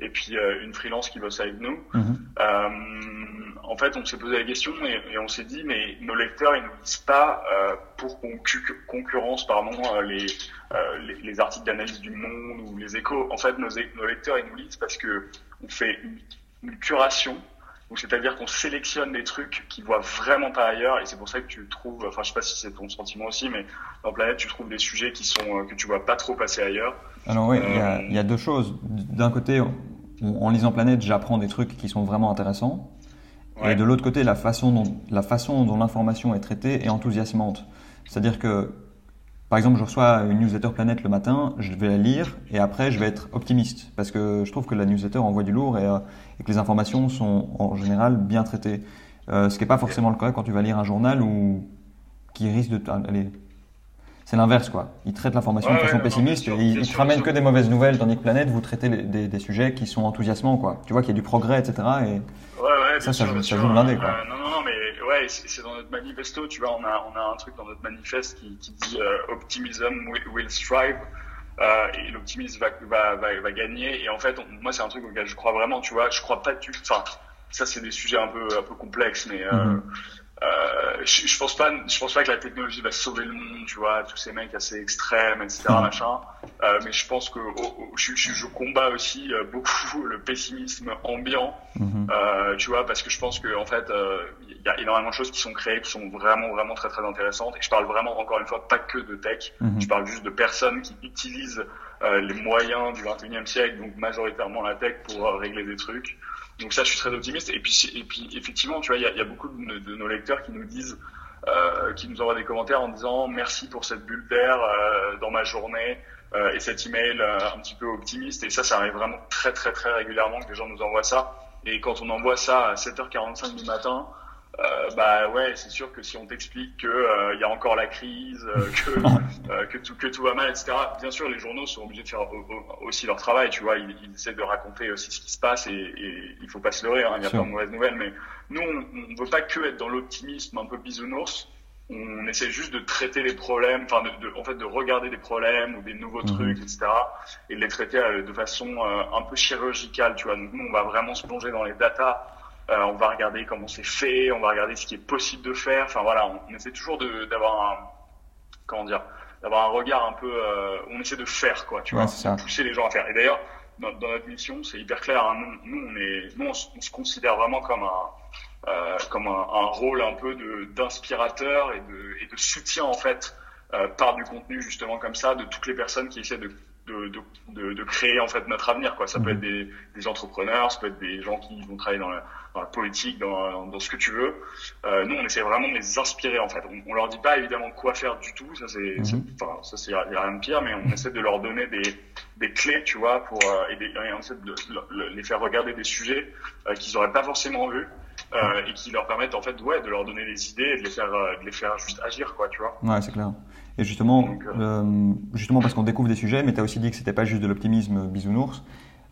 et puis une freelance qui bosse avec nous. Mm-hmm. en fait, on s'est posé la question et, on s'est dit, mais nos lecteurs, ils nous lisent pas pour concurrence, pardon, les, les, les articles d'analyse du Monde ou les Échos. En fait, nos, nos lecteurs, ils nous lisent parce que on fait une, curation, c'est-à-dire qu'on sélectionne des trucs qui voient vraiment pas ailleurs, et c'est pour ça que tu trouves, enfin je sais pas si c'est ton sentiment aussi, mais dans Planète tu trouves des sujets qui sont euh, que tu vois pas trop passer ailleurs. Alors oui, il y, a deux choses. D'un côté, en lisant Planète, j'apprends des trucs qui sont vraiment intéressants. Et de l'autre côté, la façon dont la façon dont l'information est traitée est enthousiasmante. C'est-à-dire que par exemple, je reçois une newsletter Planète le matin, je vais la lire et après je vais être optimiste parce que je trouve que la newsletter envoie du lourd et, euh, que les informations sont en général bien traitées. Euh, ce qui n'est pas forcément le cas quand tu vas lire un journal ou qui risque de... Allez, c'est l'inverse quoi. Il traite l'information de façon pessimiste et il, te ramène que des mauvaises nouvelles tandis que Planète vous traitez des, sujets qui sont enthousiasmants quoi. Tu vois qu'il y a du progrès etc. Et ça, ça, joue, ça joue blindé quoi. Euh, non, non, non, mais ouais, c'est dans notre manifesto, tu vois, on a, on a un truc dans notre manifeste qui, qui dit euh, Optimism will, strive. Euh, et l'optimisme va, va, va, gagner. Et en fait, moi, c'est un truc auquel je crois vraiment, tu vois. Je crois pas du Enfin, ça, c'est des sujets un peu, un peu complexes, mais euh, mm-hmm. Euh, je, je, pense pas, je pense pas que la technologie va sauver le monde, tu vois, tous ces mecs assez extrêmes, etc., mm. machin. Euh, mais je pense que je, je, je, combats aussi euh, beaucoup le pessimisme ambiant, mm-hmm. euh, tu vois, parce que je pense que en fait, il euh, y a énormément de choses qui sont créées, qui sont vraiment, vraiment très, très intéressantes. Et je parle vraiment, encore une fois, pas que de tech. Mm-hmm. Je parle juste de personnes qui utilisent les moyens du 21e siècle, donc majoritairement la tech, pour régler des trucs. Donc ça, je suis très optimiste. Et puis, et puis effectivement, tu vois, il y a, beaucoup de, nos lecteurs qui nous disent, euh, qui nous envoient des commentaires en disant merci pour cette bulle d'air euh, dans ma journée euh, et cet email un petit peu optimiste. Et ça, ça arrive vraiment très très très régulièrement que les gens nous envoient ça. Et quand on envoie ça à 7h45 du matin, euh, bah ouais, c'est sûr que si on t'explique que il euh, y a encore la crise, euh, que que tout que tout va mal, etc. Bien sûr, les journaux sont obligés de faire aussi leur travail, tu vois. Ils, ils, essaient de raconter aussi ce qui se passe et, et il faut pas se leurrer. Hein, il y a pas de mauvaises nouvelles, mais nous, on, on veut pas que être dans l'optimisme un peu bisounours. On essaie juste de traiter les problèmes, enfin, de, de, en fait, de regarder des problèmes ou des nouveaux mhm. trucs, etc. Et de les traiter de façon un peu chirurgicale, tu vois. Donc nous, on va vraiment se plonger dans les datas euh, on va regarder comment c'est fait, on va regarder ce qui est possible de faire. Enfin voilà, on, essaie toujours d'avoir un comment dire, d'avoir un regard un peu. Euh, on essaie de faire quoi, tu vois, pousser les gens à faire. Et d'ailleurs, dans, notre mission, c'est hyper clair. Hein, nous, on est, nous, on, se considère vraiment comme un euh, comme un, un, rôle un peu d'inspirateur et de, et de soutien en fait par du contenu justement comme ça de toutes les personnes qui essaient de de, de, de, créer en fait notre avenir quoi ça peut mhm. être des, des, entrepreneurs ça peut être des gens qui vont travailler dans la, dans la politique dans, dans, ce que tu veux. Euh, nous on essaie vraiment de les inspirer en fait. On, on leur dit pas évidemment quoi faire du tout. Ça c'est mhm. enfin ça c'est rien de pire mais on essaie de leur donner des, des clés tu vois pour euh, et, des, et on essaie de, les faire regarder des sujets euh, qu'ils auraient pas forcément vus et qui leur permettent en fait ouais de leur donner des idées et de les faire de les faire juste agir quoi tu vois. Ouais c'est clair. Et justement, justement parce qu'on découvre des sujets, mais tu as aussi dit que c'était pas juste de l'optimisme bisounours.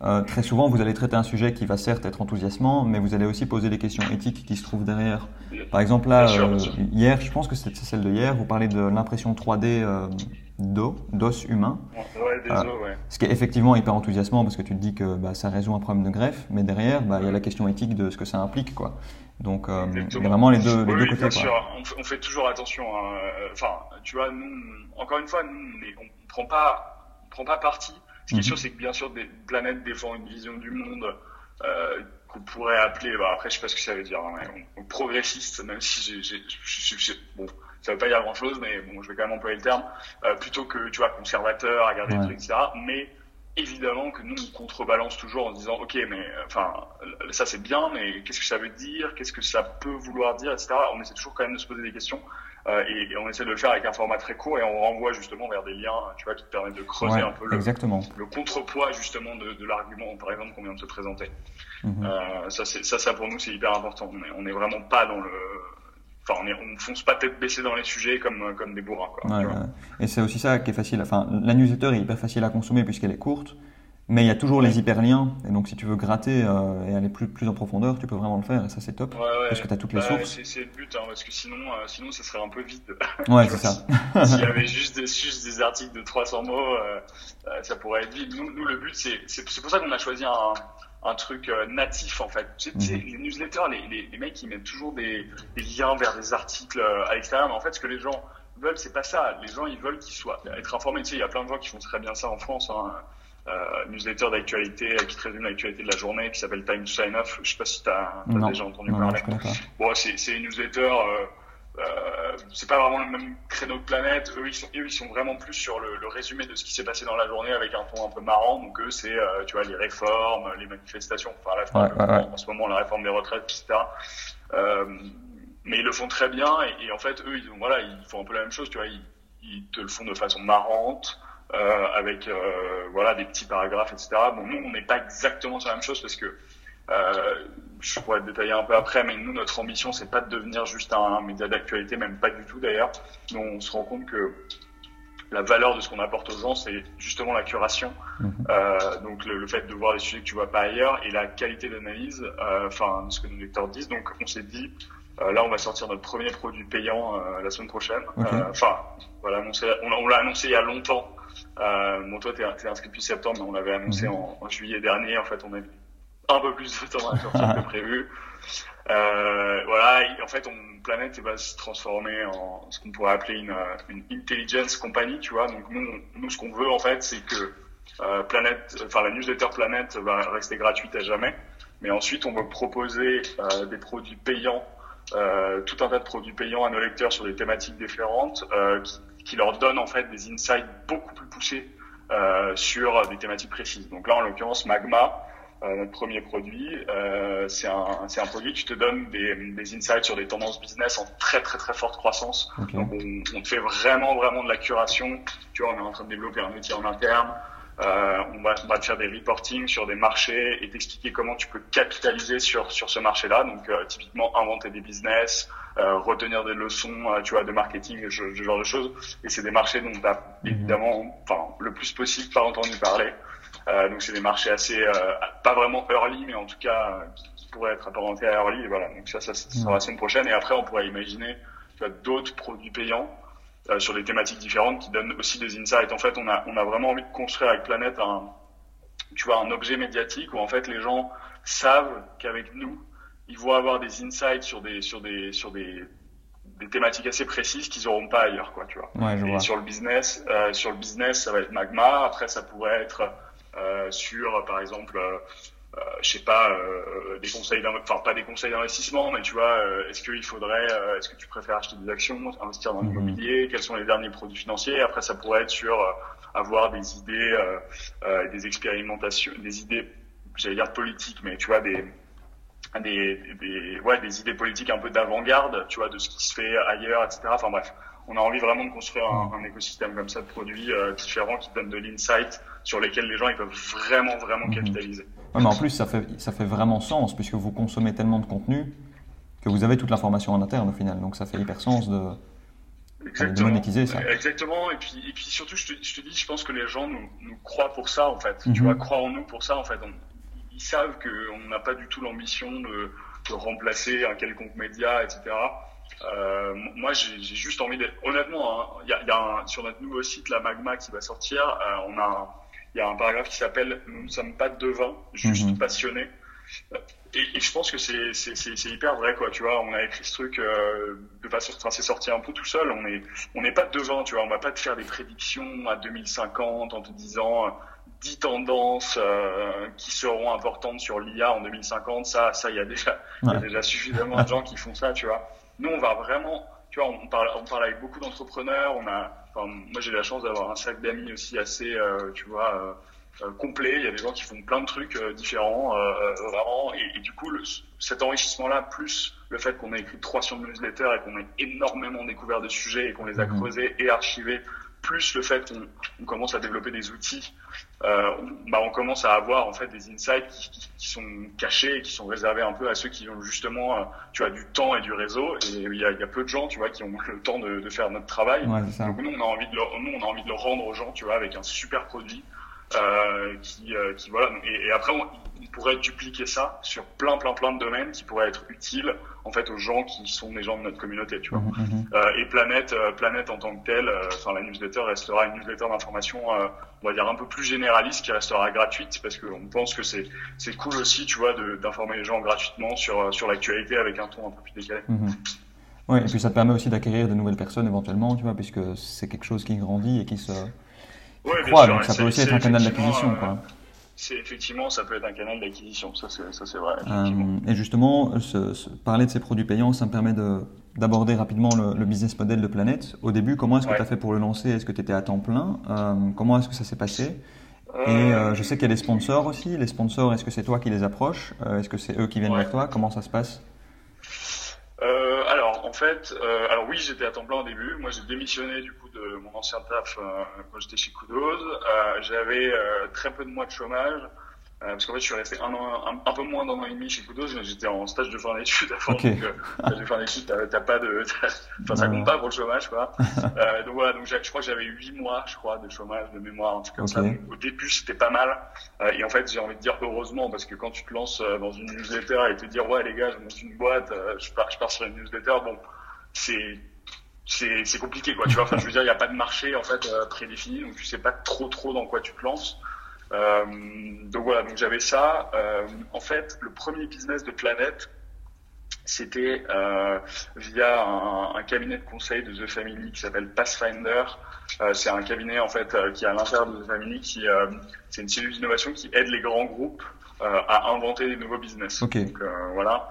Euh, très souvent, vous allez traiter un sujet qui va certes être enthousiasmant, mais vous allez aussi poser des questions éthiques qui se trouvent derrière. Par exemple, là, hier, je pense que c'est celle de hier, vous parlez de l'impression 3D d'os, d'os humain. Ouais, des os, ouais. Ce qui est effectivement hyper enthousiasmant parce que tu te dis que bah, ça résout un problème de greffe, mais derrière, bah, il y a la question éthique de ce que ça implique. quoi. Donc, euh, il y a vraiment les deux, les deux côtés. Bien sûr, on, fait toujours attention. Hein. Enfin, tu vois, nous, encore une fois, nous, on, ne prend pas, on prend pas parti. Ce qui est mhm. sûr, c'est que bien sûr, des planètes défend une vision du monde euh, qu'on pourrait appeler, bah, après, je sais pas ce que ça veut dire, hein, progressiste, même si j'ai, bon, ça veut pas dire grand chose, mais bon, je vais quand même employer le terme, euh, plutôt que, tu vois, conservateur, à garder ouais. trucs, etc. Mais évidemment que nous on contrebalance toujours en disant ok mais enfin ça c'est bien mais qu'est-ce que ça veut dire? Qu'est-ce que ça peut vouloir dire etc on essaie toujours quand même de se poser des questions euh, et, on essaie de le faire avec un format très court et on renvoie justement vers des liens tu vois qui te permettent de creuser un peu le, le contrepoids justement de, de l'argument par exemple qu'on vient de se présenter mhm. euh, ça ça ça pour nous c'est hyper important on est, on est vraiment pas dans le Enfin, on, ne fonce pas tête baissée dans les sujets comme, comme des bourrins. Quoi, ouais, Et c'est aussi ça qui est facile. Enfin, la newsletter est hyper facile à consommer puisqu'elle est courte. Mais il y a toujours les hyperliens, et donc si tu veux gratter euh, et aller plus, plus en profondeur, tu peux vraiment le faire, et ça c'est top, parce que tu as toutes les bah, sources. C'est le but, hein, parce que sinon, euh, sinon ça serait un peu vide. Ouais, c'est ça. S'il y avait juste des, juste des articles de 300 mots, euh, ça pourrait être vide. Nous, nous le but, c'est pour ça qu'on a choisi un, un truc natif en fait. Tu sais, mhm. Les newsletters, les, les, les, mecs, ils mettent toujours des, des liens vers des articles à l'extérieur, mais en fait, ce que les gens veulent, c'est pas ça. Les gens, ils veulent qu'ils soient, être informés. Tu sais, il y a plein de gens qui font très bien ça en France. Hein euh, newsletter d'actualité qui te résume l'actualité de la journée qui s'appelle Time to Sign Off. Je sais pas si tu as, déjà entendu parler. Bon, c'est une newsletter. Euh, euh, c'est pas vraiment le même créneau de planète. Eux, ils sont, eux, ils sont vraiment plus sur le, le résumé de ce qui s'est passé dans la journée avec un ton un peu marrant. Donc eux, c'est euh, tu vois les réformes, les manifestations. Enfin là, ouais, en ce moment, la réforme des retraites, etc. Euh, mais ils le font très bien et, et, en fait, eux, ils, voilà, ils font un peu la même chose. Tu vois, ils, ils te le font de façon marrante. Euh, avec euh, voilà des petits paragraphes, etc. Bon, nous, on n'est pas exactement sur la même chose parce que euh, je pourrais détailler un peu après, mais nous, notre ambition, c'est pas de devenir juste un, média d'actualité, même pas du tout d'ailleurs. Nous, on se rend compte que la valeur de ce qu'on apporte aux gens, c'est justement la curation. Mhm. Euh, donc le, fait de voir des sujets que tu vois pas ailleurs et la qualité d'analyse, euh, enfin ce que nos lecteurs disent. Donc on s'est dit, euh, là on va sortir notre premier produit payant euh, la semaine prochaine. Enfin voilà, on, on l'a annoncé il y a longtemps. Euh, bon, toi, t'es es inscrit depuis septembre, mais on l'avait annoncé mhm. en, juillet dernier. En fait, on a eu un peu plus de temps à sortir que prévu. Euh, voilà, en fait, on, Planète va se transformer en ce qu'on pourrait appeler une, une intelligence company, tu vois. Donc nous, nous, ce qu'on veut en fait, c'est que euh, Planète, enfin la newsletter Planète va rester gratuite à jamais, mais ensuite on va proposer euh, des produits payants, euh, tout un tas de produits payants à nos lecteurs sur des thématiques différentes, euh, qui, qui leur donne en fait des insights beaucoup plus poussés euh, sur des thématiques précises. Donc là, en l'occurrence, Magma, euh, notre premier produit, euh, c'est un, un, produit qui te donne des, des, insights sur des tendances business en très très très forte croissance. Donc on, on, te fait vraiment vraiment de la curation. Tu vois, on est en train de développer un outil en interne. Euh, on, va, on va te faire des reporting sur des marchés et t'expliquer comment tu peux capitaliser sur sur ce marché-là. Donc euh, typiquement inventer des business, euh, retenir des leçons, euh, tu vois, de marketing, ce, genre de choses. Et c'est des marchés dont tu as mhm. évidemment, enfin, le plus possible pas entendu parler. Euh, donc c'est des marchés assez, pas vraiment early, mais en tout cas qui pourraient être apparentés à early. Et voilà. Donc ça, ça, sera la semaine prochaine. Et après, on pourrait imaginer d'autres produits payants sur des thématiques différentes qui donnent aussi des insights. En fait, on a, on a vraiment envie de construire avec Planète un, tu vois, un objet médiatique où en fait les gens savent qu'avec nous, ils vont avoir des insights sur des sur des sur des des thématiques assez précises qu'ils n'auront pas ailleurs, quoi, tu vois. Ouais, et sur le business, euh, sur le business, ça va être Magma. Après, ça pourrait être euh, sur, par exemple, euh, euh je sais pas, euh, des conseils, enfin pas des conseils d'investissement, mais tu vois, euh, est-ce qu'il faudrait, est-ce que tu préfères acheter des actions, investir dans mhm. l'immobilier, quels sont les derniers produits financiers? Après, ça pourrait être sur avoir des idées, des expérimentations, des idées, j'allais dire politiques, mais tu vois des des, des, ouais, des idées politiques un peu d'avant-garde, tu vois, de ce qui se fait ailleurs, etc. Enfin bref, on a envie vraiment de construire un, un écosystème comme ça de produits euh, différents qui donnent de l'insight sur lesquels les gens ils peuvent vraiment vraiment mhm. capitaliser. Ouais, mais en plus ça fait ça fait vraiment sens puisque vous consommez tellement de contenu que vous avez toute l'information en interne au final, donc ça fait hyper sens de, de monétiser ça. Exactement, et puis et puis surtout je te, je te dis, je pense que les gens nous, nous croient pour ça en fait, tu mhm. vois, croient en nous pour ça en fait. On, ils savent qu'on n'a pas du tout l'ambition de, de, remplacer un quelconque média, etc. Euh, moi, j'ai juste envie d'être. Honnêtement, il hein, y a, y a un, sur notre nouveau site, la Magma, qui va sortir, euh, on a, il y a un paragraphe qui s'appelle "Nous ne sommes pas devins, juste mhm. passionnés". Et, et, je pense que c'est hyper vrai quoi. Tu vois, on a écrit ce truc euh, de façon, enfin, c'est sorti un peu tout seul. On est on n'est pas devant, tu vois. On va pas te faire des prédictions à 2050 en te disant 10 tendances euh, qui seront importantes sur l'IA en 2050, ça, ça, il y a déjà, il y a déjà suffisamment de gens qui font ça, tu vois. Nous, on va vraiment, tu vois, on parle, on parle avec beaucoup d'entrepreneurs. On a, enfin, moi, j'ai la chance d'avoir un sac d'amis aussi assez, euh, tu vois, euh, euh, complet. Il y a des gens qui font plein de trucs différents, vraiment. Et, et, du coup, le, cet enrichissement-là, plus le fait qu'on ait écrit 300 newsletters et qu'on ait énormément découvert de sujets et qu'on les a mhm. creusés et archivés plus le fait qu'on on commence à développer des outils, euh, bah on commence à avoir en fait des insights qui, qui, qui, sont cachés et qui sont réservés un peu à ceux qui ont justement, euh, tu as du temps et du réseau. Et il y a, y a, peu de gens, tu vois, qui ont le temps de, de faire notre travail. Ouais, Donc nous, on a envie de le, nous, on a envie de le rendre aux gens, tu vois, avec un super produit qui, qui voilà. Et, après, on, pourrait dupliquer ça sur plein, plein, plein de domaines qui pourraient être utiles en fait aux gens qui sont des gens de notre communauté, tu vois. Mhm, mhm. Euh, et Planète, euh, Planète en tant que telle, euh, enfin la newsletter restera une newsletter d'information, on va dire un peu plus généraliste, qui restera gratuite parce qu'on pense que c'est c'est cool aussi, tu vois, d'informer les gens gratuitement sur sur l'actualité avec un ton un peu plus décalé. Mhm. Oui, et puis ça te permet aussi d'acquérir de nouvelles personnes éventuellement, tu vois, puisque c'est quelque chose qui grandit et qui se ouais, donc ça peut aussi être un canal d'acquisition, quoi. c'est effectivement, ça peut être un canal d'acquisition, ça c'est vrai. Euh, et justement, parler de ces produits payants, ça me permet d'aborder rapidement le, business model de Planète. Au début, comment est-ce que tu as fait pour le lancer? Est-ce que tu étais à temps plein? Euh, Comment est-ce que ça s'est passé? Et euh, je sais qu'il y a des sponsors aussi. Les sponsors, est-ce que c'est toi qui les approches? Est-ce que c'est eux qui viennent vers toi? Comment ça se passe? Alors en fait, alors oui, j'étais à temps plein au début. Moi, j'ai démissionné du coup de mon ancien taf quand j'étais chez Kudos. J'avais très peu de mois de chômage. Euh, parce qu'en fait, je suis resté un an, un, peu moins d'un an et demi chez Kudos. J'étais en stage de fin d'études avant. Donc, euh, stage de fin d'études, t'as pas de, enfin, ça compte pas pour le chômage, quoi. euh, donc voilà, donc je crois que j'avais huit mois, je crois, de chômage, de mémoire, un truc comme ça. au début, c'était pas mal. Euh, et en fait, j'ai envie de dire heureusement, parce que quand tu te lances euh, dans une newsletter et te dire, ouais, les gars, je monte une boîte, je pars, je pars sur une newsletter, bon, c'est, c'est, c'est compliqué, quoi. Tu vois, enfin, je veux dire, il n'y a pas de marché, en fait, prédéfini, donc tu sais pas trop, trop dans quoi tu te lances. Euh, donc voilà, donc j'avais ça. Euh, en fait, le premier business de Planète, c'était euh, via un, un, cabinet de conseil de The Family qui s'appelle Pathfinder. Euh, c'est un cabinet en fait qui est à l'intérieur de The Family, qui c'est une cellule d'innovation qui aide les grands groupes à inventer des nouveaux business. Donc voilà.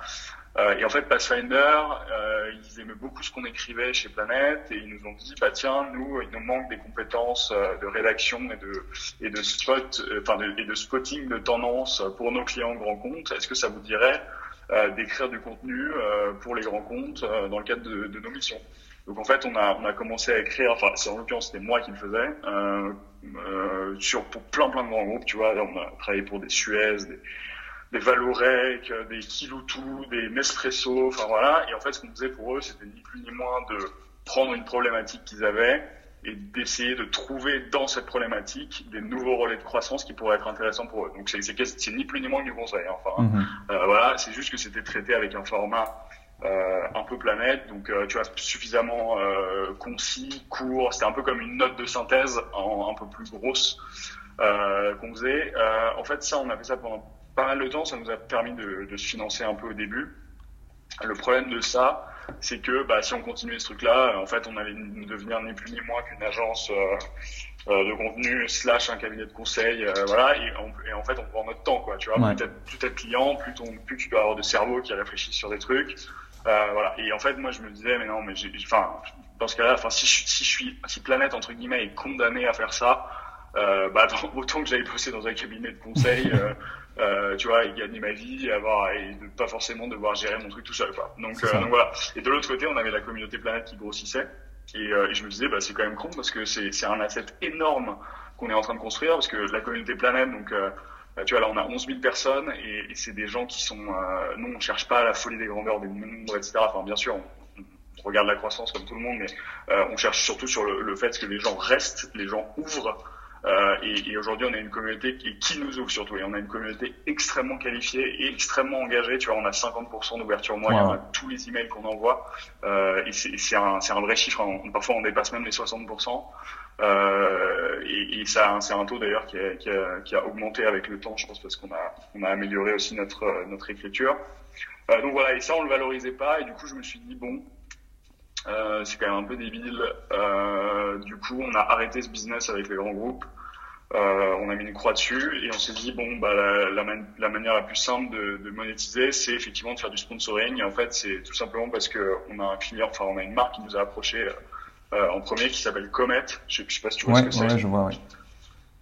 Euh, et en fait, Pathfinder, euh, ils aimaient beaucoup ce qu'on écrivait chez Planète et ils nous ont dit, bah tiens, nous, il nous manque des compétences euh, de rédaction et de et de spot, enfin et de spotting de tendance pour nos clients grands comptes. Est-ce que ça vous dirait d'écrire du contenu pour les grands comptes dans le cadre de, de, nos missions? Donc en fait, on a on a commencé à écrire. Enfin, c'est en l'occurrence c'était moi qui le faisais sur pour plein plein de grands groupes. Tu vois, on a travaillé pour des Suez, des des Valorec, des Kiloutou, des Nespresso, enfin voilà. Et en fait, ce qu'on faisait pour eux, c'était ni plus ni moins de prendre une problématique qu'ils avaient et d'essayer de trouver dans cette problématique des nouveaux relais de croissance qui pourraient être intéressants pour eux. Donc c'est c'est ni plus ni moins que du conseil. Hein. Enfin mhm. euh, voilà, c'est juste que c'était traité avec un format euh, un peu planète, donc euh, tu vois suffisamment euh, concis, court. C'était un peu comme une note de synthèse en, un peu plus grosse euh, qu'on faisait. en fait, ça, on a fait ça pendant pas mal de temps, ça nous a permis de, de se financer un peu au début. Le problème de ça, c'est que bah, si on continuait ce truc-là, en fait, on allait devenir ni plus ni moins qu'une agence euh, euh de contenu slash un cabinet de conseil, euh, voilà. Et, et, en fait, on prend notre temps, quoi. Tu vois, peut-être plus t'es client, plus, ton, plus tu dois avoir de cerveau qui réfléchit sur des trucs, euh, voilà. Et en fait, moi, je me disais, mais non, mais enfin, dans ce cas-là, enfin, si je, si je suis, si Planète entre guillemets est condamné à faire ça, euh, bah, autant que j'aille bosser dans un cabinet de conseil. Euh, euh, tu vois, et gagner ma vie, avoir et pas forcément devoir gérer mon truc tout seul, quoi. Donc, euh, donc voilà. Et de l'autre côté, on avait la communauté planète qui grossissait, et, euh, et je me disais, bah c'est quand même con parce que c'est c'est un asset énorme qu'on est en train de construire parce que la communauté planète, donc euh, bah, tu vois là, on a 11 000 personnes et, et c'est des gens qui sont, non, on cherche pas la folie des grandeurs des nombres, etc. Enfin, bien sûr, on, on regarde la croissance comme tout le monde, mais on cherche surtout sur le, le fait que les gens restent, les gens ouvrent euh, et, et aujourd'hui, on a une communauté qui, qui, nous ouvre surtout. Et on a une communauté extrêmement qualifiée et extrêmement engagée. Tu vois, on a 50% d'ouverture moyenne à tous les emails qu'on envoie. Euh, et c'est un, un, vrai chiffre. Hein. parfois, on dépasse même les 60%. Euh, et, et ça, c'est un taux d'ailleurs qui, qui, qui, a augmenté avec le temps, je pense, parce qu'on a, on a amélioré aussi notre, notre écriture. Euh, donc voilà, et ça, on le valorisait pas. Et du coup, je me suis dit, bon, euh, c'est quand même un peu débile. Euh, du coup, on a arrêté ce business avec les grands groupes. Euh, on a mis une croix dessus et on s'est dit bon bah la, la, la, manière la plus simple de, de monétiser c'est effectivement de faire du sponsoring et en fait c'est tout simplement parce que on a un client enfin on a une marque qui nous a approché euh, en premier qui s'appelle Comet je, je sais pas si tu vois ce que c'est je vois oui.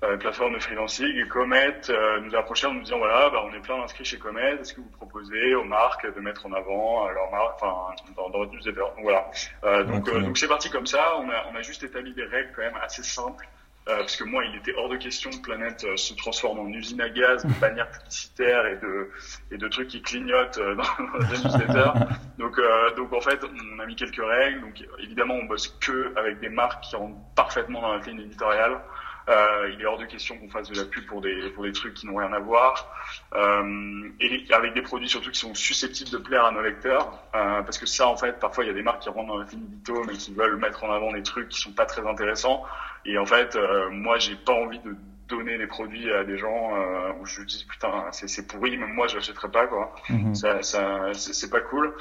Euh, plateforme de freelancing et Comet euh, nous a approché en nous disant voilà bah, on est plein d'inscrits chez Comet est-ce que vous proposez aux marques de mettre en avant leur marque enfin dans, dans votre newsletter? Donc voilà euh, donc donc c'est parti comme ça on a on a juste établi des règles quand même assez simples euh, parce que moi, il était hors de question que Planète euh, se transforme en usine à gaz, de bannières publicitaires et de et de trucs qui clignotent euh, dans, dans les newsletters. Donc donc en fait, on a mis quelques règles. Donc évidemment, on bosse que avec des marques qui rentrent parfaitement dans la ligne éditoriale. Euh, il est hors de question qu'on fasse de la pub pour des pour des trucs qui n'ont rien à voir. Euh, et avec des produits surtout qui sont susceptibles de plaire à nos lecteurs, euh, parce que ça en fait, parfois il y a des marques qui rentrent dans la finito mais qui veulent mettre en avant des trucs qui sont pas très intéressants. Et en fait, moi j'ai pas envie de donner des produits à des gens où je dis putain c'est pourri même moi je l'achèterais pas quoi Mhm. ça, ça c'est pas cool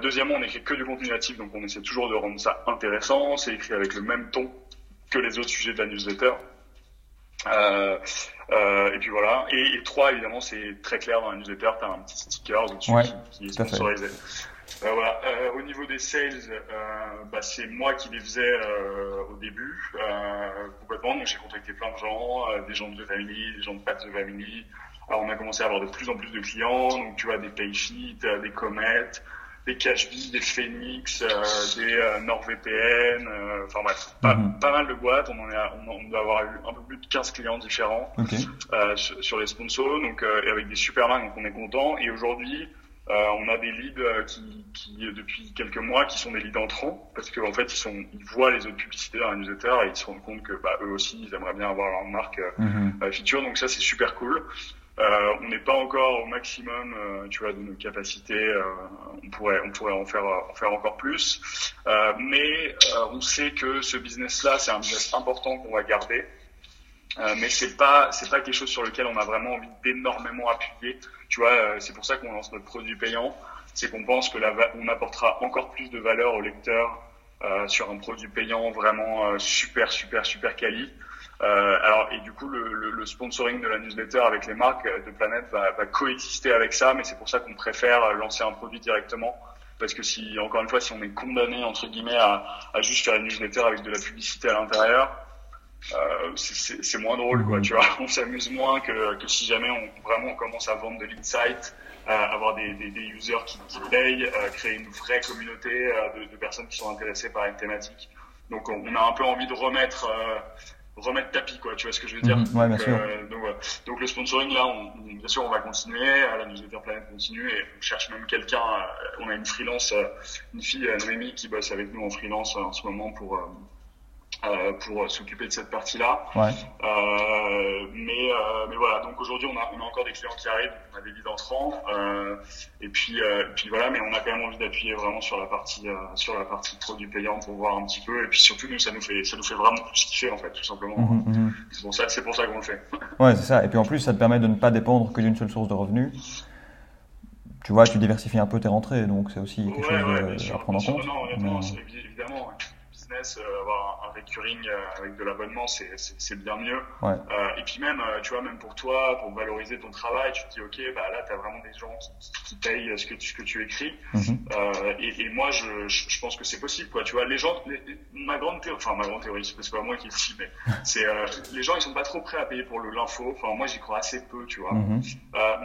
deuxièmement on écrit que du contenu natif donc on essaie toujours de rendre ça intéressant c'est écrit avec le même ton que les autres sujets de la newsletter euh, euh, et puis voilà et, et trois évidemment c'est très clair dans la newsletter t'as un petit sticker dessus Ouais, qui, qui est sponsorisé euh, voilà. Euh, au niveau des sales, euh, bah, c'est moi qui les faisais euh, au début euh, complètement. Donc j'ai contacté plein de gens, euh, des gens de The Family, des gens de de The Family. Alors on a commencé à avoir de plus en plus de clients. Donc tu vois des euh, des Comet, des Cashbee, des Phoenix, euh, des euh, NordVPN. euh, Enfin bref, pas, Mhm. pas mal de boîtes. On en est, à- on, on doit avoir eu un peu plus de 15 clients différents Ok. euh, sur, sur les sponsors, donc euh, et avec des super marques, donc on est content. Et aujourd'hui, euh, on a des leads qui, qui depuis quelques mois qui sont des leads entrants parce qu'en fait ils sont ils voient les autres publicités dans la newsletter et ils se rendent compte que bah, eux aussi ils aimeraient bien avoir leur marque euh, feature donc ça c'est super cool. Euh, on n'est pas encore au maximum, euh, tu vois, de nos capacités. euh, on pourrait, on pourrait en faire, en faire encore plus. Euh, mais euh, on sait que ce business-là, c'est un business important qu'on va garder. Euh, mais c'est pas c'est pas quelque chose sur lequel on a vraiment envie d'énormément appuyer. Tu vois, c'est pour ça qu'on lance notre produit payant. C'est qu'on pense que la on apportera encore plus de valeur au lecteur sur un produit payant vraiment super super super quali. Euh, alors et du coup le, le, le sponsoring de la newsletter avec les marques euh, de Planète va, va coexister avec ça, mais c'est pour ça qu'on préfère euh, lancer un produit directement parce que si encore une fois si on est condamné entre guillemets à, à juste faire une newsletter avec de la publicité à l'intérieur, euh, c'est- moins drôle, quoi, Mhm. tu vois. On s'amuse moins que, que si jamais on vraiment on commence à vendre de l'insight, euh, avoir des, des, des users qui, qui payent, euh, créer une vraie communauté euh, de, de personnes qui sont intéressées par une thématique. Donc on, on a un peu envie de remettre euh, remettre tapis, quoi. Tu vois ce que je veux dire Mhm. Ouais, bien donc, sûr. euh, donc, voilà. donc le sponsoring là, on, on- bien sûr, on va continuer. euh, La newsletter Planète continue et on cherche même quelqu'un. euh, on a une freelance, euh, une fille, euh, Noémie, qui bosse avec nous en freelance euh, en ce moment pour euh, pour s'occuper de cette partie-là. Ouais. Euh, mais euh, mais voilà. Donc aujourd'hui, on a on a encore des clients qui arrivent, on a des leads entrants. Euh, et puis euh, puis voilà. Mais on a quand même envie d'appuyer vraiment sur la partie euh, sur la partie produit payant pour voir un petit peu. Et puis surtout, nous, ça nous fait ça nous fait vraiment plus kiffer en fait, tout simplement. Mhm, mhm. C'est pour ça c'est pour ça qu'on le fait. Ouais, c'est ça. Et puis en plus, ça te permet de ne pas dépendre que d'une seule source de revenus. Tu vois, tu diversifies un peu tes rentrées, donc c'est aussi quelque chose ouais, sûr, à prendre en compte. Non, honnêtement, Mais- c'est évi- évidemment, business, euh, avoir un, recurring euh, avec de l'abonnement, c'est bien mieux. Ouais. Euh, et puis même, tu vois, même pour toi, pour valoriser ton travail, tu te dis, ok, bah là, tu as vraiment des gens qui, payent ce que tu, ce que tu écris. Mhm. Et, et moi, je, je, je pense que c'est possible, quoi. Tu vois, les gens, les- ma grande théorie, enfin ma grande théorie, c'est pas moi qui le dis, mais c'est les gens, ils sont pas trop prêts à payer pour l'info. Enfin, moi, j'y crois assez peu, tu vois. Mhm.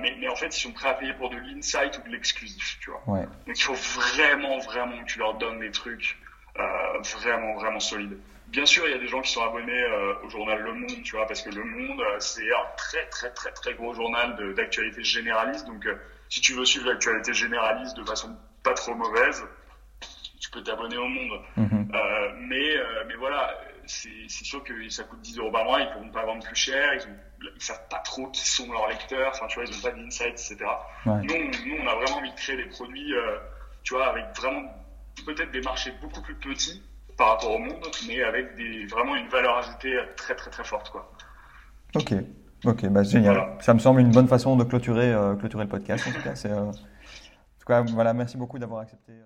Mais, mais en fait, ils sont prêts à payer pour de l'insight ou de l'exclusif, tu vois. Ouais. Donc il faut vraiment, vraiment que tu leur donnes des trucs vraiment, vraiment solides. Bien sûr, il y a des gens qui sont abonnés euh, au journal Le Monde, tu vois, parce que Le Monde, euh, c'est un très, très, très, très gros journal d'actualité généraliste. Donc, euh, si tu veux suivre l'actualité généraliste de façon pas trop mauvaise, tu peux t'abonner au Monde. Mhm. Euh, mais, euh, mais voilà, c'est sûr que ça coûte 10 euros par mois, ils pourront pas vendre plus cher, ils, ils savent pas trop qui sont leurs lecteurs, enfin, tu vois, ils ont pas d'insight, etc. Ouais. Nous, on- nous, on a vraiment envie de créer des produits, euh, tu vois, avec vraiment peut-être des marchés beaucoup plus petits par rapport au monde, mais avec des, vraiment une valeur ajoutée très, très, très forte, quoi. Ok. Ok, bah génial. Voilà. Ça me semble une bonne façon de clôturer, euh, clôturer le podcast. En tout cas, euh, En tout cas, voilà, merci beaucoup d'avoir accepté. euh,